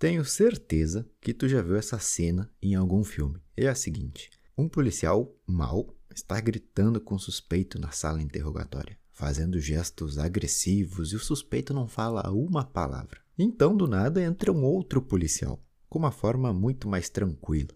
Tenho certeza que tu já viu essa cena em algum filme. É a seguinte: um policial mau está gritando com o suspeito na sala interrogatória, fazendo gestos agressivos e o suspeito não fala uma palavra. Então, do nada, entra um outro policial, com uma forma muito mais tranquila.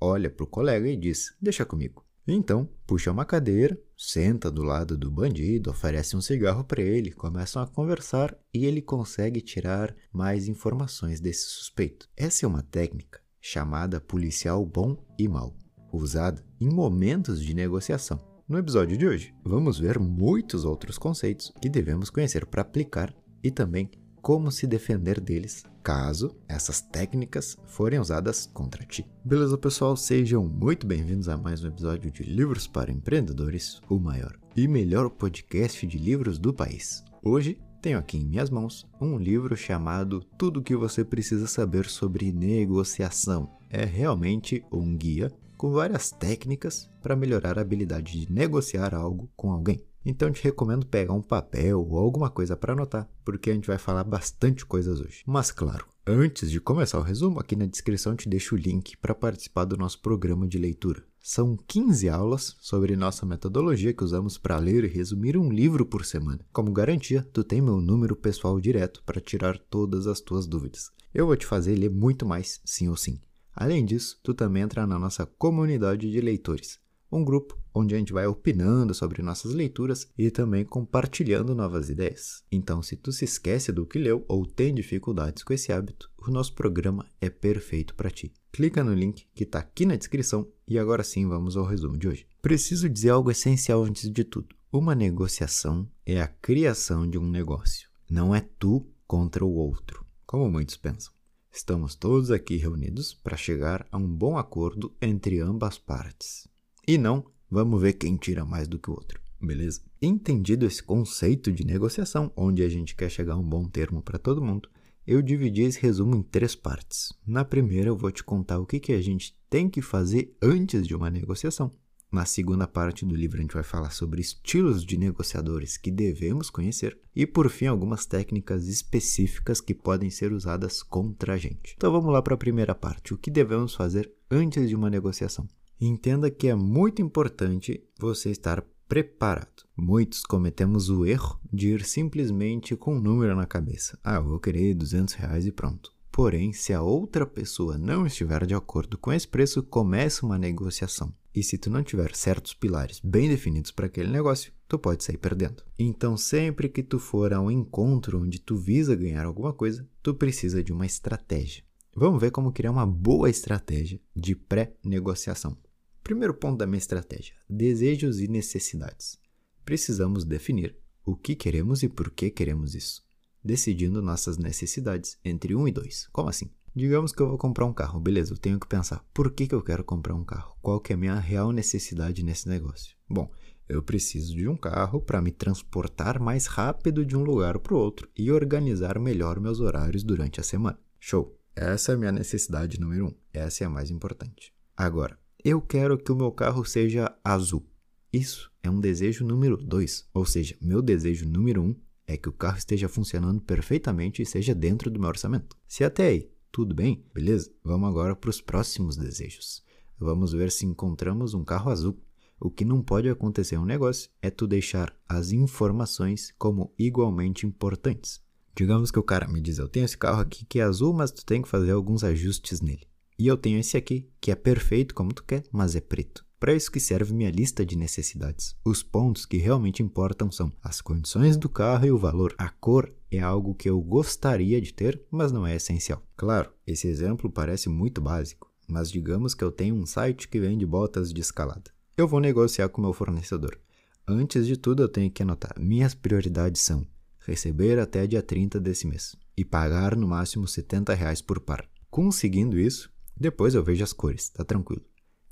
Olha para o colega e diz: Deixa comigo. Então, puxa uma cadeira, senta do lado do bandido, oferece um cigarro para ele, começam a conversar e ele consegue tirar mais informações desse suspeito. Essa é uma técnica chamada policial bom e mal, usada em momentos de negociação. No episódio de hoje, vamos ver muitos outros conceitos que devemos conhecer para aplicar e também como se defender deles caso essas técnicas forem usadas contra ti. Beleza, pessoal? Sejam muito bem-vindos a mais um episódio de Livros para Empreendedores, o maior e melhor podcast de livros do país. Hoje tenho aqui em minhas mãos um livro chamado Tudo o que você precisa saber sobre negociação. É realmente um guia com várias técnicas para melhorar a habilidade de negociar algo com alguém. Então te recomendo pegar um papel ou alguma coisa para anotar, porque a gente vai falar bastante coisas hoje. Mas claro, antes de começar o resumo, aqui na descrição te deixo o link para participar do nosso programa de leitura. São 15 aulas sobre nossa metodologia que usamos para ler e resumir um livro por semana. Como garantia, tu tem meu número pessoal direto para tirar todas as tuas dúvidas. Eu vou te fazer ler muito mais, sim ou sim. Além disso, tu também entra na nossa comunidade de leitores um grupo onde a gente vai opinando sobre nossas leituras e também compartilhando novas ideias. Então, se tu se esquece do que leu ou tem dificuldades com esse hábito, o nosso programa é perfeito para ti. Clica no link que está aqui na descrição e agora sim vamos ao resumo de hoje. Preciso dizer algo essencial antes de tudo. Uma negociação é a criação de um negócio. Não é tu contra o outro, como muitos pensam. Estamos todos aqui reunidos para chegar a um bom acordo entre ambas partes. E não, vamos ver quem tira mais do que o outro, beleza? Entendido esse conceito de negociação, onde a gente quer chegar a um bom termo para todo mundo, eu dividi esse resumo em três partes. Na primeira, eu vou te contar o que, que a gente tem que fazer antes de uma negociação. Na segunda parte do livro, a gente vai falar sobre estilos de negociadores que devemos conhecer e, por fim, algumas técnicas específicas que podem ser usadas contra a gente. Então, vamos lá para a primeira parte: o que devemos fazer antes de uma negociação. Entenda que é muito importante você estar preparado. Muitos cometemos o erro de ir simplesmente com um número na cabeça. Ah, eu vou querer 200 reais e pronto. Porém, se a outra pessoa não estiver de acordo com esse preço, começa uma negociação. E se tu não tiver certos pilares bem definidos para aquele negócio, tu pode sair perdendo. Então, sempre que tu for a um encontro onde tu visa ganhar alguma coisa, tu precisa de uma estratégia. Vamos ver como criar uma boa estratégia de pré-negociação. Primeiro ponto da minha estratégia: desejos e necessidades. Precisamos definir o que queremos e por que queremos isso, decidindo nossas necessidades entre 1 e 2. Como assim? Digamos que eu vou comprar um carro, beleza, eu tenho que pensar por que, que eu quero comprar um carro, qual que é a minha real necessidade nesse negócio. Bom, eu preciso de um carro para me transportar mais rápido de um lugar para o outro e organizar melhor meus horários durante a semana. Show! Essa é a minha necessidade número um. Essa é a mais importante. Agora, eu quero que o meu carro seja azul. Isso é um desejo número 2, ou seja, meu desejo número 1 um é que o carro esteja funcionando perfeitamente e seja dentro do meu orçamento. Se até aí tudo bem, beleza? Vamos agora para os próximos desejos. Vamos ver se encontramos um carro azul. O que não pode acontecer em um negócio é tu deixar as informações como igualmente importantes. Digamos que o cara me diz: Eu tenho esse carro aqui que é azul, mas tu tem que fazer alguns ajustes nele. E eu tenho esse aqui, que é perfeito como tu quer, mas é preto. Para isso que serve minha lista de necessidades. Os pontos que realmente importam são as condições do carro e o valor. A cor é algo que eu gostaria de ter, mas não é essencial. Claro, esse exemplo parece muito básico, mas digamos que eu tenho um site que vende botas de escalada. Eu vou negociar com meu fornecedor. Antes de tudo, eu tenho que anotar. Minhas prioridades são receber até dia 30 desse mês e pagar no máximo 70 reais por par. Conseguindo isso, depois eu vejo as cores, tá tranquilo.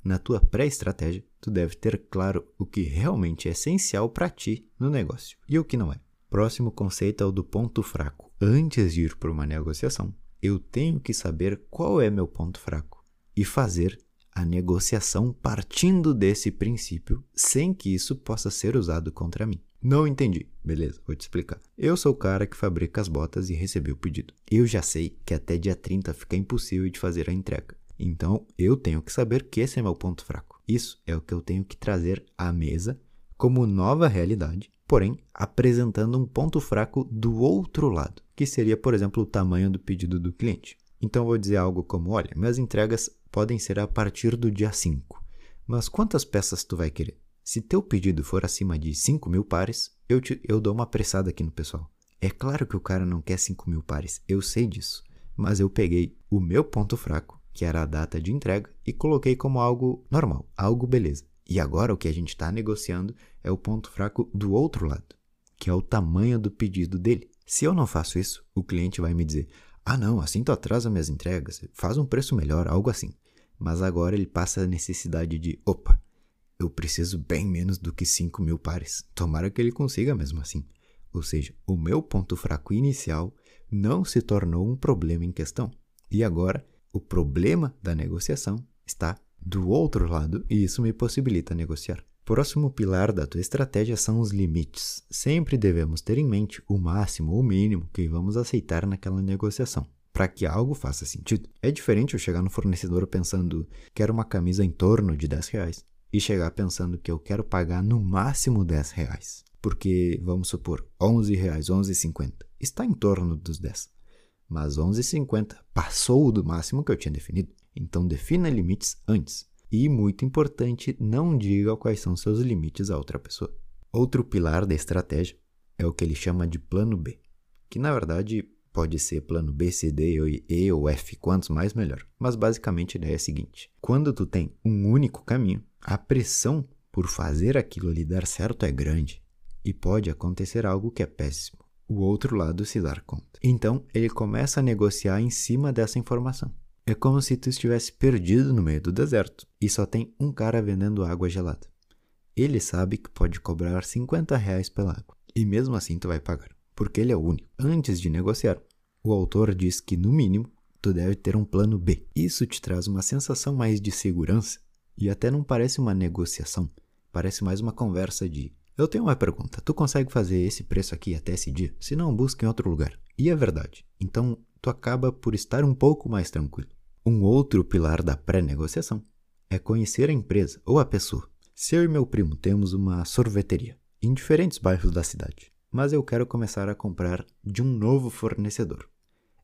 Na tua pré-estratégia, tu deve ter claro o que realmente é essencial para ti no negócio e o que não é. Próximo conceito é o do ponto fraco. Antes de ir para uma negociação, eu tenho que saber qual é meu ponto fraco e fazer a negociação partindo desse princípio, sem que isso possa ser usado contra mim. Não entendi. Beleza, vou te explicar. Eu sou o cara que fabrica as botas e recebi o pedido. Eu já sei que até dia 30 fica impossível de fazer a entrega. Então, eu tenho que saber que esse é meu ponto fraco. Isso é o que eu tenho que trazer à mesa como nova realidade, porém apresentando um ponto fraco do outro lado, que seria, por exemplo, o tamanho do pedido do cliente. Então, vou dizer algo como: olha, minhas entregas podem ser a partir do dia 5, mas quantas peças tu vai querer? Se teu pedido for acima de 5 mil pares, eu, te, eu dou uma apressada aqui no pessoal. É claro que o cara não quer 5 mil pares, eu sei disso. Mas eu peguei o meu ponto fraco, que era a data de entrega, e coloquei como algo normal, algo beleza. E agora o que a gente está negociando é o ponto fraco do outro lado, que é o tamanho do pedido dele. Se eu não faço isso, o cliente vai me dizer: ah, não, assim tu atrasa minhas entregas, faz um preço melhor, algo assim. Mas agora ele passa a necessidade de: opa, eu preciso bem menos do que 5 mil pares. Tomara que ele consiga mesmo assim. Ou seja, o meu ponto fraco inicial não se tornou um problema em questão. E agora, o problema da negociação está do outro lado e isso me possibilita negociar. Próximo pilar da tua estratégia são os limites. Sempre devemos ter em mente o máximo ou mínimo que vamos aceitar naquela negociação, para que algo faça sentido. É diferente eu chegar no fornecedor pensando quero uma camisa em torno de 10 reais e chegar pensando que eu quero pagar no máximo 10 reais. Porque, vamos supor, 11 reais, 11,50 está em torno dos 10. Mas 11,50 passou do máximo que eu tinha definido. Então defina limites antes. E, muito importante, não diga quais são seus limites a outra pessoa. Outro pilar da estratégia é o que ele chama de plano B, que na verdade pode ser plano B, C, D, E ou F, quantos mais melhor. Mas basicamente a ideia é a seguinte: quando tu tem um único caminho, a pressão por fazer aquilo ali dar certo é grande e pode acontecer algo que é péssimo. O outro lado se dar conta. Então ele começa a negociar em cima dessa informação. É como se tu estivesse perdido no meio do deserto e só tem um cara vendendo água gelada. Ele sabe que pode cobrar 50 reais pela água e mesmo assim tu vai pagar, porque ele é o único. Antes de negociar, o autor diz que no mínimo tu deve ter um plano B. Isso te traz uma sensação mais de segurança e até não parece uma negociação, parece mais uma conversa de: Eu tenho uma pergunta, tu consegue fazer esse preço aqui até esse dia? Se não, busca em outro lugar. E é verdade. Então, tu acaba por estar um pouco mais tranquilo. Um outro pilar da pré-negociação é conhecer a empresa ou a pessoa. Se eu e meu primo temos uma sorveteria em diferentes bairros da cidade, mas eu quero começar a comprar de um novo fornecedor.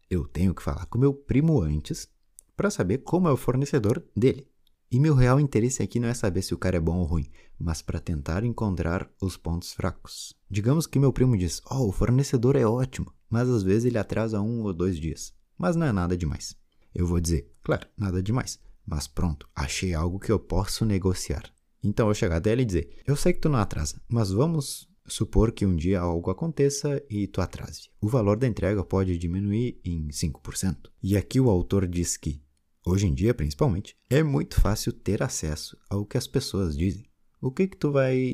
Eu tenho que falar com meu primo antes para saber como é o fornecedor dele. E meu real interesse aqui não é saber se o cara é bom ou ruim, mas para tentar encontrar os pontos fracos. Digamos que meu primo diz: Oh, o fornecedor é ótimo, mas às vezes ele atrasa um ou dois dias. Mas não é nada demais. Eu vou dizer: Claro, nada demais. Mas pronto, achei algo que eu posso negociar. Então eu chegar até ele e dizer: Eu sei que tu não atrasa, mas vamos supor que um dia algo aconteça e tu atrase. O valor da entrega pode diminuir em 5%. E aqui o autor diz que Hoje em dia, principalmente, é muito fácil ter acesso ao que as pessoas dizem. O que que tu vai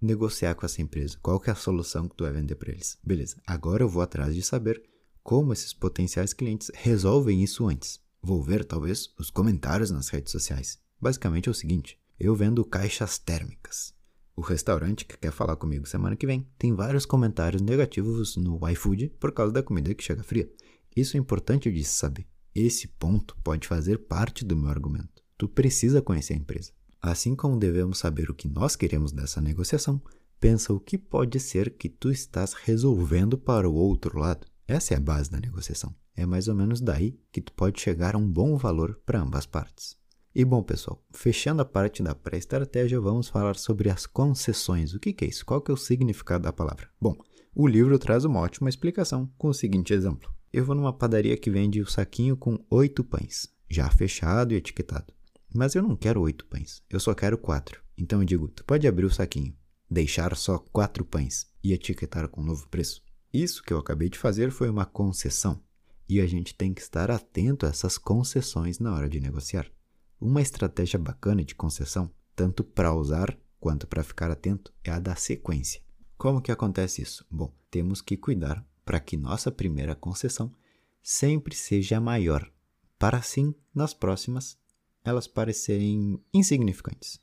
negociar com essa empresa? Qual que é a solução que tu vai vender para eles? Beleza. Agora eu vou atrás de saber como esses potenciais clientes resolvem isso antes. Vou ver talvez os comentários nas redes sociais. Basicamente é o seguinte: eu vendo caixas térmicas. O restaurante que quer falar comigo semana que vem tem vários comentários negativos no iFood por causa da comida que chega fria. Isso é importante de se saber. Esse ponto pode fazer parte do meu argumento. Tu precisa conhecer a empresa. Assim como devemos saber o que nós queremos dessa negociação, pensa o que pode ser que tu estás resolvendo para o outro lado. Essa é a base da negociação. É mais ou menos daí que tu pode chegar a um bom valor para ambas partes. E bom, pessoal, fechando a parte da pré-estratégia, vamos falar sobre as concessões. O que, que é isso? Qual que é o significado da palavra? Bom, o livro traz uma ótima explicação com o seguinte exemplo. Eu vou numa padaria que vende o saquinho com oito pães, já fechado e etiquetado. Mas eu não quero oito pães, eu só quero quatro. Então eu digo, tu pode abrir o saquinho, deixar só quatro pães e etiquetar com um novo preço. Isso que eu acabei de fazer foi uma concessão. E a gente tem que estar atento a essas concessões na hora de negociar. Uma estratégia bacana de concessão, tanto para usar quanto para ficar atento, é a da sequência. Como que acontece isso? Bom, temos que cuidar para que nossa primeira concessão sempre seja maior, para assim, nas próximas, elas parecerem insignificantes.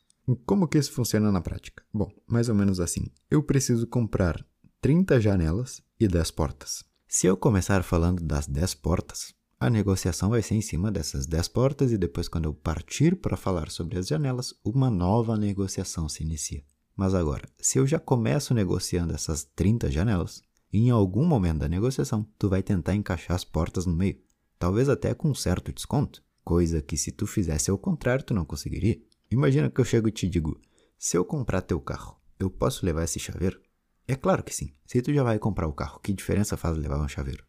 Como que isso funciona na prática? Bom, mais ou menos assim. Eu preciso comprar 30 janelas e 10 portas. Se eu começar falando das 10 portas, a negociação vai ser em cima dessas 10 portas e depois, quando eu partir para falar sobre as janelas, uma nova negociação se inicia. Mas agora, se eu já começo negociando essas 30 janelas, em algum momento da negociação, tu vai tentar encaixar as portas no meio, talvez até com um certo desconto, coisa que se tu fizesse ao contrário, tu não conseguiria. Imagina que eu chego e te digo: se eu comprar teu carro, eu posso levar esse chaveiro? É claro que sim. Se tu já vai comprar o carro, que diferença faz levar um chaveiro?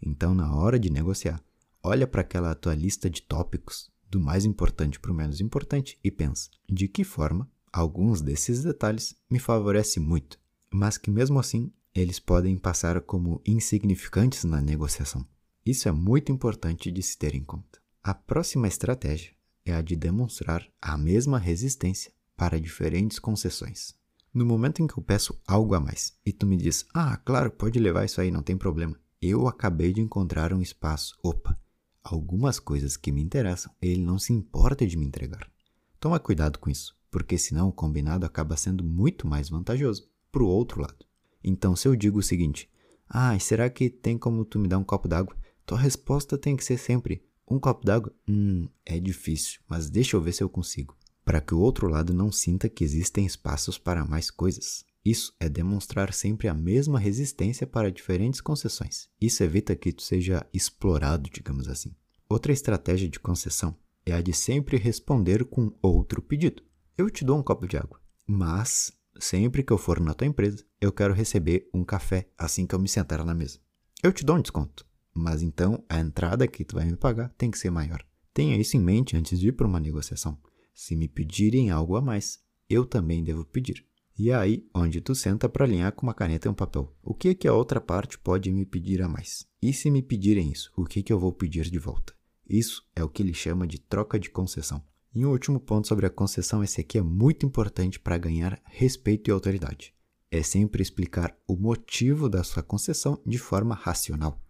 Então, na hora de negociar, olha para aquela tua lista de tópicos, do mais importante para o menos importante, e pensa: de que forma alguns desses detalhes me favorecem muito, mas que mesmo assim eles podem passar como insignificantes na negociação. Isso é muito importante de se ter em conta. A próxima estratégia é a de demonstrar a mesma resistência para diferentes concessões. No momento em que eu peço algo a mais e tu me diz, ah, claro, pode levar isso aí, não tem problema. Eu acabei de encontrar um espaço. Opa, algumas coisas que me interessam, ele não se importa de me entregar. Toma cuidado com isso, porque senão o combinado acaba sendo muito mais vantajoso para o outro lado. Então, se eu digo o seguinte, ah, será que tem como tu me dar um copo d'água? Tua resposta tem que ser sempre, um copo d'água? Hum, é difícil, mas deixa eu ver se eu consigo. Para que o outro lado não sinta que existem espaços para mais coisas. Isso é demonstrar sempre a mesma resistência para diferentes concessões. Isso evita que tu seja explorado, digamos assim. Outra estratégia de concessão é a de sempre responder com outro pedido. Eu te dou um copo de água, mas sempre que eu for na tua empresa, eu quero receber um café assim que eu me sentar na mesa. Eu te dou um desconto, mas então a entrada que tu vai me pagar tem que ser maior. Tenha isso em mente antes de ir para uma negociação. Se me pedirem algo a mais, eu também devo pedir. E é aí onde tu senta para alinhar com uma caneta e um papel. O que que a outra parte pode me pedir a mais? E se me pedirem isso, o que que eu vou pedir de volta? Isso é o que ele chama de troca de concessão. E um último ponto sobre a concessão, esse aqui é muito importante para ganhar respeito e autoridade. É sempre explicar o motivo da sua concessão de forma racional.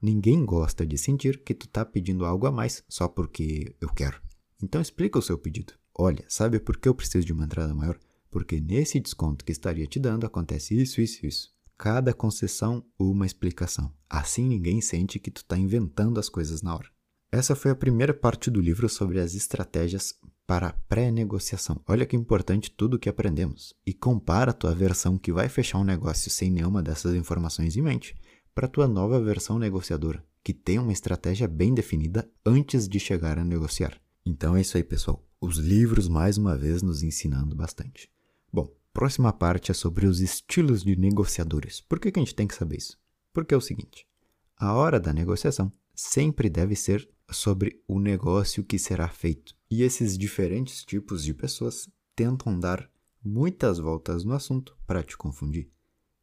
Ninguém gosta de sentir que tu tá pedindo algo a mais só porque eu quero. Então explica o seu pedido. Olha, sabe por que eu preciso de uma entrada maior? Porque nesse desconto que estaria te dando acontece isso, isso, isso. Cada concessão, uma explicação. Assim ninguém sente que tu tá inventando as coisas na hora. Essa foi a primeira parte do livro sobre as estratégias para pré-negociação. Olha que importante tudo o que aprendemos. E compara a tua versão que vai fechar um negócio sem nenhuma dessas informações em mente para a tua nova versão negociadora, que tem uma estratégia bem definida antes de chegar a negociar. Então é isso aí, pessoal. Os livros, mais uma vez, nos ensinando bastante. Bom, próxima parte é sobre os estilos de negociadores. Por que, que a gente tem que saber isso? Porque é o seguinte: a hora da negociação sempre deve ser sobre o negócio que será feito. E esses diferentes tipos de pessoas tentam dar muitas voltas no assunto para te confundir.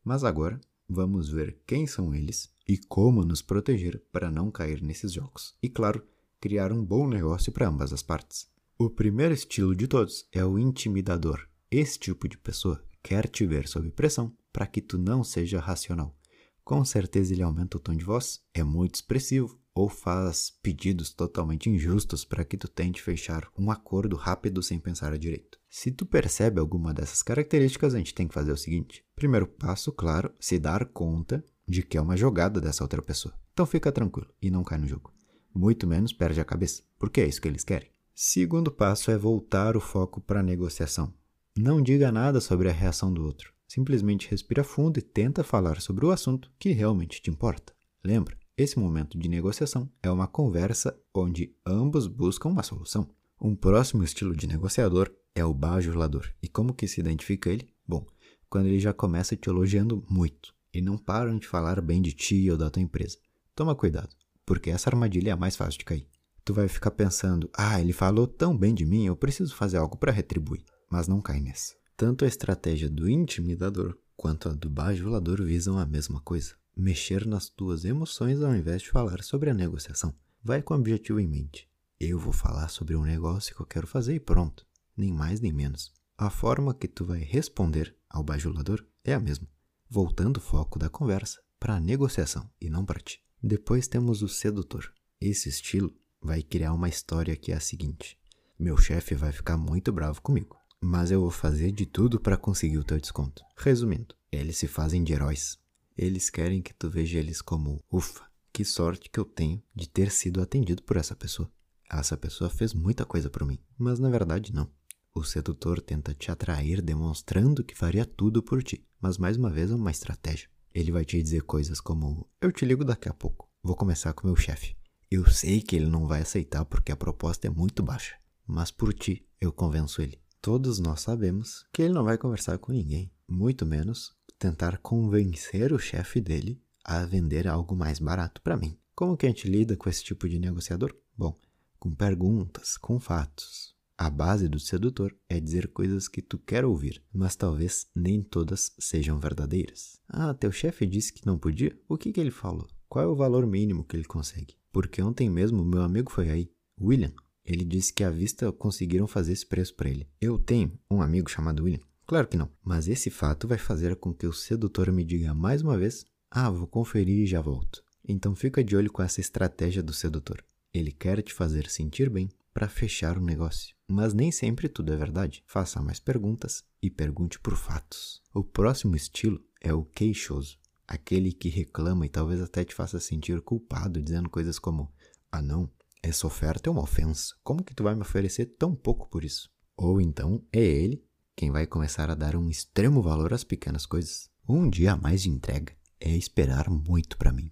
Mas agora vamos ver quem são eles e como nos proteger para não cair nesses jogos. E claro, criar um bom negócio para ambas as partes. O primeiro estilo de todos é o intimidador. Esse tipo de pessoa quer te ver sob pressão para que tu não seja racional. Com certeza ele aumenta o tom de voz, é muito expressivo ou faz pedidos totalmente injustos para que tu tente fechar um acordo rápido sem pensar direito. Se tu percebe alguma dessas características, a gente tem que fazer o seguinte: primeiro passo, claro, se dar conta de que é uma jogada dessa outra pessoa. Então fica tranquilo e não cai no jogo. Muito menos perde a cabeça, porque é isso que eles querem. Segundo passo é voltar o foco para a negociação. Não diga nada sobre a reação do outro. Simplesmente respira fundo e tenta falar sobre o assunto que realmente te importa. Lembra, esse momento de negociação é uma conversa onde ambos buscam uma solução. Um próximo estilo de negociador é o bajulador. E como que se identifica ele? Bom, quando ele já começa te elogiando muito e não param de falar bem de ti ou da tua empresa. Toma cuidado, porque essa armadilha é a mais fácil de cair. Tu vai ficar pensando: "Ah, ele falou tão bem de mim, eu preciso fazer algo para retribuir". Mas não cai nessa. Tanto a estratégia do intimidador quanto a do bajulador visam a mesma coisa mexer nas tuas emoções ao invés de falar sobre a negociação. Vai com o objetivo em mente. Eu vou falar sobre um negócio que eu quero fazer e pronto. Nem mais nem menos. A forma que tu vai responder ao bajulador é a mesma, voltando o foco da conversa para a negociação e não para ti. Depois temos o sedutor. Esse estilo vai criar uma história que é a seguinte: meu chefe vai ficar muito bravo comigo. mas eu vou fazer de tudo para conseguir o teu desconto. Resumindo, eles se fazem de heróis. Eles querem que tu veja eles como, ufa, que sorte que eu tenho de ter sido atendido por essa pessoa. Essa pessoa fez muita coisa por mim, mas na verdade não. O sedutor tenta te atrair demonstrando que faria tudo por ti, mas mais uma vez é uma estratégia. Ele vai te dizer coisas como: Eu te ligo daqui a pouco, vou começar com meu chefe. Eu sei que ele não vai aceitar porque a proposta é muito baixa, mas por ti eu convenço ele. Todos nós sabemos que ele não vai conversar com ninguém, muito menos tentar convencer o chefe dele a vender algo mais barato para mim. Como que a gente lida com esse tipo de negociador? Bom, com perguntas, com fatos. A base do sedutor é dizer coisas que tu quer ouvir, mas talvez nem todas sejam verdadeiras. Ah, teu chefe disse que não podia? O que, que ele falou? Qual é o valor mínimo que ele consegue? Porque ontem mesmo meu amigo foi aí, William. Ele disse que à vista conseguiram fazer esse preço para ele. Eu tenho um amigo chamado William. Claro que não, mas esse fato vai fazer com que o sedutor me diga mais uma vez: Ah, vou conferir e já volto. Então fica de olho com essa estratégia do sedutor. Ele quer te fazer sentir bem para fechar o negócio. Mas nem sempre tudo é verdade. Faça mais perguntas e pergunte por fatos. O próximo estilo é o queixoso, aquele que reclama e talvez até te faça sentir culpado, dizendo coisas como: "Ah, não, essa oferta é uma ofensa. Como que tu vai me oferecer tão pouco por isso?" Ou então é ele quem vai começar a dar um extremo valor às pequenas coisas. Um dia a mais de entrega é esperar muito para mim.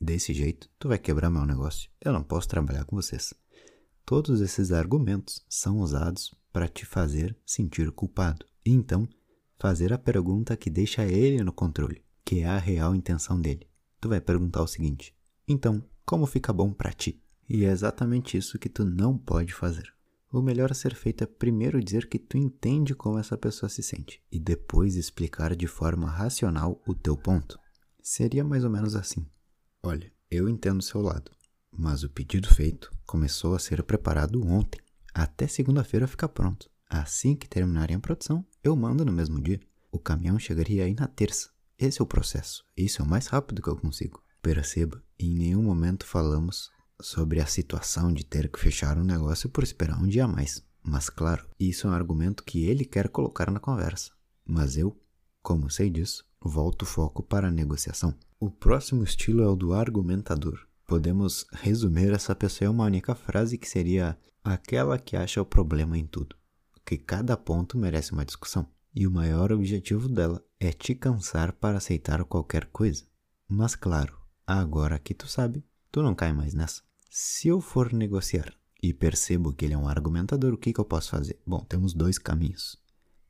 Desse jeito, tu vai quebrar meu negócio. Eu não posso trabalhar com vocês. Todos esses argumentos são usados para te fazer sentir culpado e então fazer a pergunta que deixa ele no controle, que é a real intenção dele. Tu vai perguntar o seguinte: então, como fica bom para ti? E é exatamente isso que tu não pode fazer. O melhor a ser feito é primeiro dizer que tu entende como essa pessoa se sente e depois explicar de forma racional o teu ponto. Seria mais ou menos assim: Olha, eu entendo o seu lado, mas o pedido feito começou a ser preparado ontem. Até segunda-feira ficar pronto. Assim que terminarem a produção, eu mando no mesmo dia. O caminhão chegaria aí na terça. Esse é o processo. Isso é o mais rápido que eu consigo. Perceba, em nenhum momento falamos sobre a situação de ter que fechar um negócio por esperar um dia a mais. Mas claro, isso é um argumento que ele quer colocar na conversa. Mas eu, como sei disso, volto o foco para a negociação. O próximo estilo é o do argumentador. Podemos resumir essa pessoa em uma única frase que seria aquela que acha o problema em tudo, que cada ponto merece uma discussão. E o maior objetivo dela é te cansar para aceitar qualquer coisa. Mas claro, agora que tu sabe, tu não cai mais nessa. Se eu for negociar e percebo que ele é um argumentador, o que, que eu posso fazer? Bom, temos dois caminhos.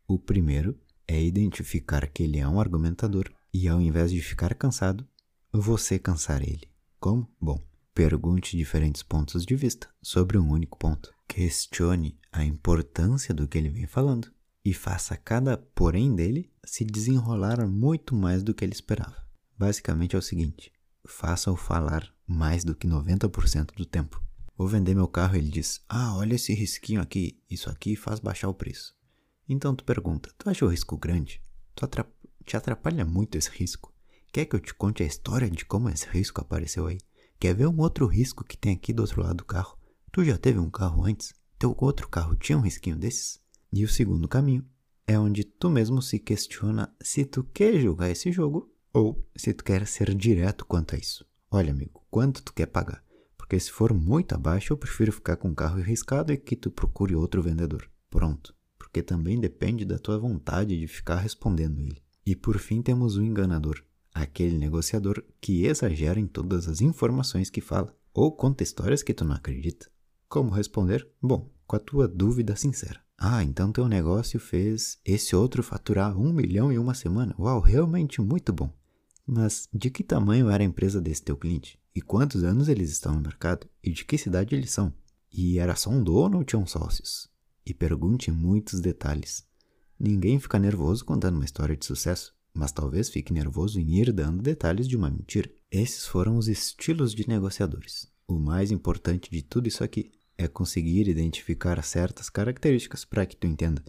O primeiro é identificar que ele é um argumentador e ao invés de ficar cansado, você cansar ele. Como? Bom, pergunte diferentes pontos de vista sobre um único ponto. Questione a importância do que ele vem falando e faça cada porém dele se desenrolar muito mais do que ele esperava. Basicamente é o seguinte: faça-o falar mais do que 90% do tempo. Vou vender meu carro, ele diz: Ah, olha esse risquinho aqui, isso aqui faz baixar o preço. Então tu pergunta: Tu acha o risco grande? Tu atrap te atrapalha muito esse risco? Quer que eu te conte a história de como esse risco apareceu aí? Quer ver um outro risco que tem aqui do outro lado do carro? Tu já teve um carro antes? Teu outro carro tinha um risquinho desses? E o segundo caminho é onde tu mesmo se questiona se tu quer jogar esse jogo ou se tu quer ser direto quanto a isso. Olha, amigo, quanto tu quer pagar? Porque se for muito abaixo, eu prefiro ficar com o carro arriscado e que tu procure outro vendedor. Pronto. Porque também depende da tua vontade de ficar respondendo ele. E por fim temos o enganador aquele negociador que exagera em todas as informações que fala ou conta histórias que tu não acredita. Como responder? Bom, com a tua dúvida sincera. Ah, então teu negócio fez esse outro faturar um milhão em uma semana. Uau, realmente muito bom. Mas de que tamanho era a empresa desse teu cliente? E quantos anos eles estão no mercado? E de que cidade eles são? E era só um dono ou tinham sócios? E pergunte muitos detalhes. Ninguém fica nervoso contando uma história de sucesso mas talvez fique nervoso em ir dando detalhes de uma mentira. Esses foram os estilos de negociadores. O mais importante de tudo isso aqui é conseguir identificar certas características para que tu entenda.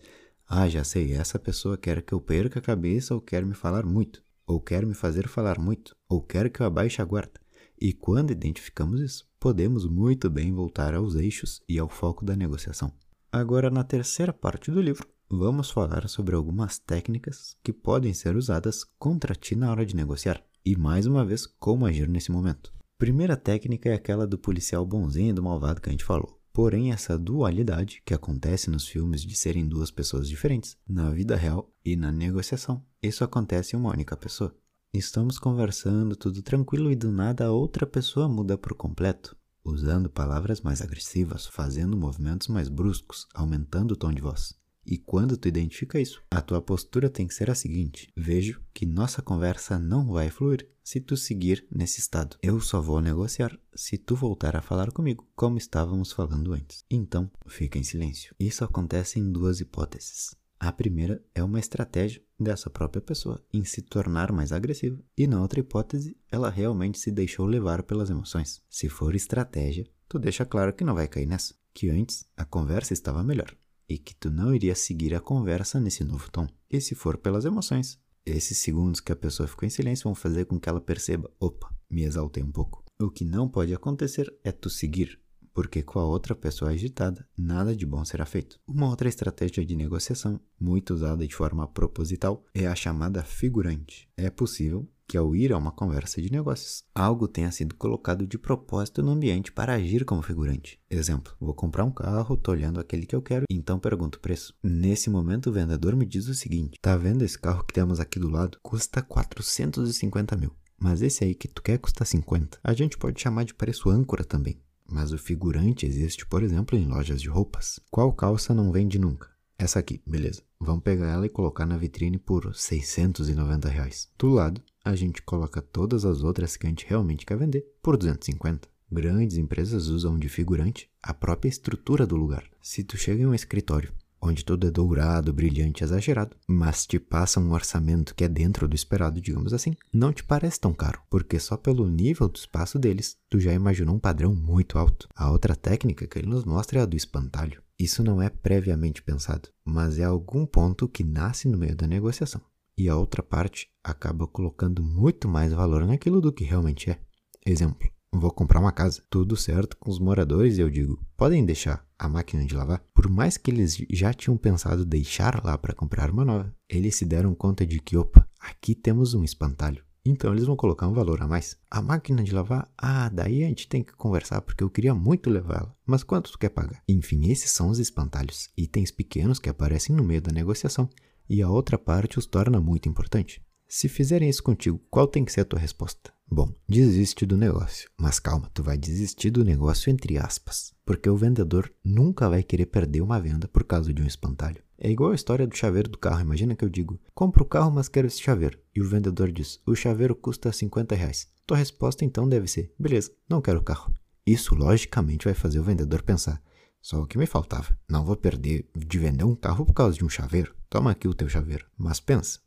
Ah, já sei, essa pessoa quer que eu perca a cabeça ou quer me falar muito, ou quer me fazer falar muito, ou quer que eu abaixe a guarda. E quando identificamos isso, podemos muito bem voltar aos eixos e ao foco da negociação. Agora, na terceira parte do livro, vamos falar sobre algumas técnicas que podem ser usadas contra ti na hora de negociar. E mais uma vez, como agir nesse momento. Primeira técnica é aquela do policial bonzinho e do malvado que a gente falou. Porém, essa dualidade que acontece nos filmes de serem duas pessoas diferentes, na vida real e na negociação, isso acontece em uma única pessoa. Estamos conversando, tudo tranquilo, e do nada a outra pessoa muda por completo, usando palavras mais agressivas, fazendo movimentos mais bruscos, aumentando o tom de voz. E quando tu identifica isso, a tua postura tem que ser a seguinte: vejo que nossa conversa não vai fluir se tu seguir nesse estado. Eu só vou negociar se tu voltar a falar comigo como estávamos falando antes. Então, fica em silêncio. Isso acontece em duas hipóteses. A primeira é uma estratégia dessa própria pessoa em se tornar mais agressiva, e na outra hipótese, ela realmente se deixou levar pelas emoções. Se for estratégia, tu deixa claro que não vai cair nessa, que antes a conversa estava melhor e que tu não iria seguir a conversa nesse novo tom. E se for pelas emoções, esses segundos que a pessoa ficou em silêncio vão fazer com que ela perceba: opa, me exaltei um pouco. O que não pode acontecer é tu seguir, porque com a outra pessoa agitada, nada de bom será feito. Uma outra estratégia de negociação, muito usada de forma proposital, é a chamada figurante. É possível que ao ir a uma conversa de negócios, algo tenha sido colocado de propósito no ambiente para agir como figurante. Exemplo, vou comprar um carro, tô olhando aquele que eu quero, então pergunto o preço. Nesse momento o vendedor me diz o seguinte, tá vendo esse carro que temos aqui do lado? Custa 450 mil. Mas esse aí que tu quer custa 50. A gente pode chamar de preço âncora também. Mas o figurante existe, por exemplo, em lojas de roupas. Qual calça não vende nunca? Essa aqui, beleza. Vamos pegar ela e colocar na vitrine por 690 reais. Do lado, a gente coloca todas as outras que a gente realmente quer vender por 250. Grandes empresas usam de figurante a própria estrutura do lugar. Se tu chega em um escritório onde tudo é dourado, brilhante, exagerado, mas te passa um orçamento que é dentro do esperado, digamos assim, não te parece tão caro, porque só pelo nível do espaço deles, tu já imaginou um padrão muito alto. A outra técnica que ele nos mostra é a do espantalho. Isso não é previamente pensado, mas é algum ponto que nasce no meio da negociação e a outra parte acaba colocando muito mais valor naquilo do que realmente é. Exemplo: vou comprar uma casa, tudo certo com os moradores eu digo: podem deixar a máquina de lavar? Por mais que eles já tinham pensado deixar lá para comprar uma nova, eles se deram conta de que, opa, aqui temos um espantalho. Então eles vão colocar um valor a mais. A máquina de lavar, ah, daí a gente tem que conversar porque eu queria muito levá-la. Mas quanto tu quer pagar? Enfim, esses são os espantalhos, itens pequenos que aparecem no meio da negociação e a outra parte os torna muito importante. Se fizerem isso contigo, qual tem que ser a tua resposta? Bom, desiste do negócio. Mas calma, tu vai desistir do negócio entre aspas, porque o vendedor nunca vai querer perder uma venda por causa de um espantalho. É igual a história do chaveiro do carro. Imagina que eu digo, compro o carro, mas quero esse chaveiro. E o vendedor diz, o chaveiro custa 50 reais. Tua resposta então deve ser, beleza, não quero o carro. Isso logicamente vai fazer o vendedor pensar, só o que me faltava. Não vou perder de vender um carro por causa de um chaveiro. Toma aqui o teu chaveiro. Mas pensa,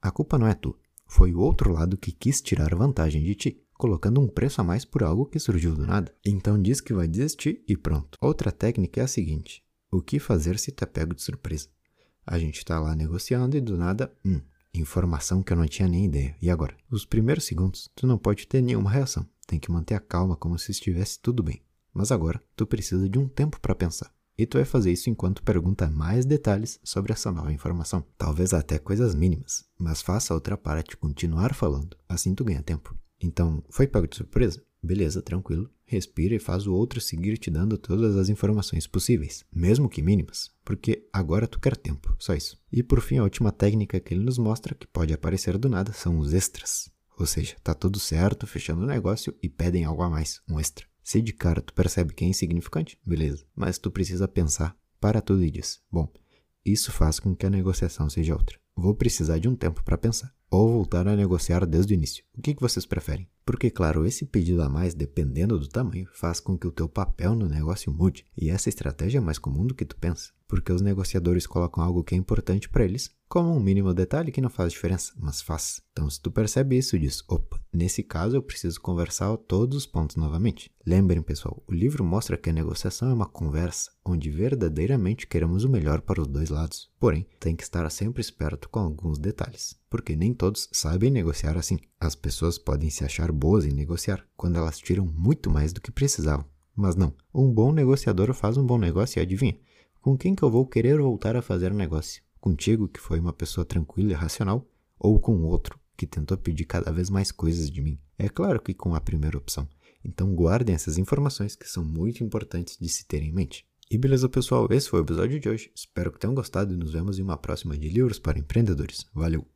a culpa não é tua. Foi o outro lado que quis tirar vantagem de ti, colocando um preço a mais por algo que surgiu do nada. Então diz que vai desistir e pronto. Outra técnica é a seguinte: o que fazer se te é pego de surpresa? A gente está lá negociando e do nada, hum, informação que eu não tinha nem ideia. E agora? Os primeiros segundos, tu não pode ter nenhuma reação. Tem que manter a calma como se estivesse tudo bem. Mas agora tu precisa de um tempo para pensar. E tu vai fazer isso enquanto pergunta mais detalhes sobre essa nova informação. Talvez até coisas mínimas, mas faça outra parte continuar falando, assim tu ganha tempo. Então, foi pego de surpresa? Beleza, tranquilo. Respira e faz o outro seguir te dando todas as informações possíveis, mesmo que mínimas, porque agora tu quer tempo, só isso. E por fim, a última técnica que ele nos mostra que pode aparecer do nada são os extras. Ou seja, tá tudo certo, fechando o negócio e pedem algo a mais, um extra. Se de cara tu percebe que é insignificante, beleza. Mas tu precisa pensar, para tudo e diz: bom, isso faz com que a negociação seja outra. Vou precisar de um tempo para pensar. Ou voltar a negociar desde o início. O que, que vocês preferem? Porque, claro, esse pedido a mais, dependendo do tamanho, faz com que o teu papel no negócio mude. E essa estratégia é mais comum do que tu pensa. Porque os negociadores colocam algo que é importante para eles como um mínimo detalhe que não faz diferença, mas faz. Então, se tu percebe isso, diz: opa, nesse caso eu preciso conversar todos os pontos novamente. Lembrem, pessoal, o livro mostra que a negociação é uma conversa onde verdadeiramente queremos o melhor para os dois lados. Porém, tem que estar sempre esperto com alguns detalhes, porque nem todos sabem negociar assim. As pessoas podem se achar boas em negociar quando elas tiram muito mais do que precisavam. Mas não, um bom negociador faz um bom negócio e adivinha? Com quem que eu vou querer voltar a fazer negócio? Contigo, que foi uma pessoa tranquila e racional, ou com outro, que tentou pedir cada vez mais coisas de mim? É claro que com a primeira opção. Então guardem essas informações que são muito importantes de se ter em mente. E beleza, pessoal, esse foi o episódio de hoje. Espero que tenham gostado e nos vemos em uma próxima de Livros para Empreendedores. Valeu!